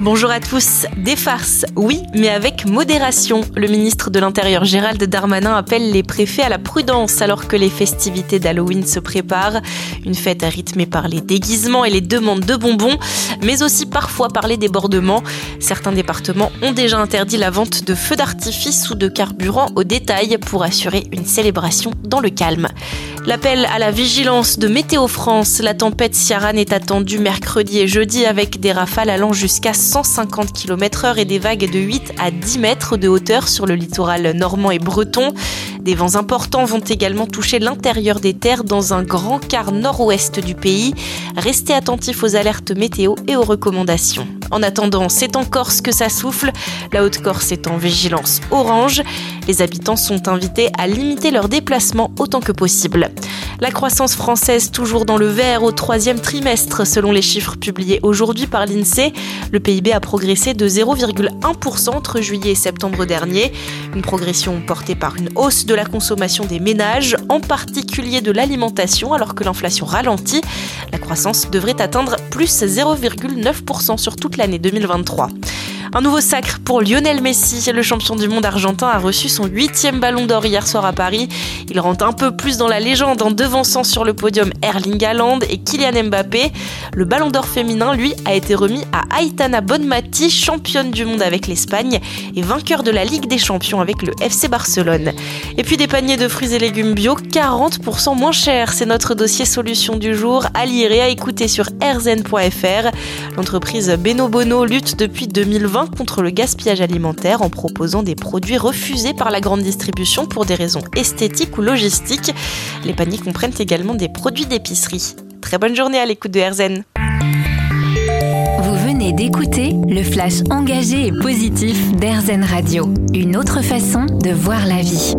Bonjour à tous. Des farces, oui, mais avec modération. Le ministre de l'Intérieur Gérald Darmanin appelle les préfets à la prudence alors que les festivités d'Halloween se préparent. Une fête rythmée par les déguisements et les demandes de bonbons, mais aussi parfois par les débordements. Certains départements ont déjà interdit la vente de feux d'artifice ou de carburant au détail pour assurer une célébration dans le calme. L'appel à la vigilance de Météo France, la tempête Ciaran est attendue mercredi et jeudi avec des rafales allant jusqu'à 150 km heure et des vagues de 8 à 10 mètres de hauteur sur le littoral normand et breton. Des vents importants vont également toucher l'intérieur des terres dans un grand quart nord-ouest du pays. Restez attentifs aux alertes météo et aux recommandations. En attendant, c'est en Corse que ça souffle. La Haute-Corse est en vigilance orange. Les habitants sont invités à limiter leurs déplacements autant que possible. La croissance française toujours dans le vert au troisième trimestre selon les chiffres publiés aujourd'hui par l'INSEE. Le PIB a progressé de 0,1% entre juillet et septembre dernier. Une progression portée par une hausse de la consommation des ménages, en particulier de l'alimentation alors que l'inflation ralentit. La croissance devrait atteindre plus 0,9% sur toute l'année 2023. Un nouveau sacre pour Lionel Messi. Le champion du monde argentin a reçu son huitième ballon d'or hier soir à Paris. Il rentre un peu plus dans la légende en devançant sur le podium Erling Haaland et Kylian Mbappé. Le ballon d'or féminin, lui, a été remis à Aitana Bonmati, championne du monde avec l'Espagne et vainqueur de la Ligue des champions avec le FC Barcelone. Et puis des paniers de fruits et légumes bio 40% moins chers. C'est notre dossier solution du jour à lire et à écouter sur rzn.fr. L'entreprise Beno Bono lutte depuis 2020 contre le gaspillage alimentaire en proposant des produits refusés par la grande distribution pour des raisons esthétiques ou logistiques. Les paniers comprennent également des produits d'épicerie. Très bonne journée à l'écoute de RZN. Vous venez d'écouter le flash engagé et positif d'RZN Radio. Une autre façon de voir la vie.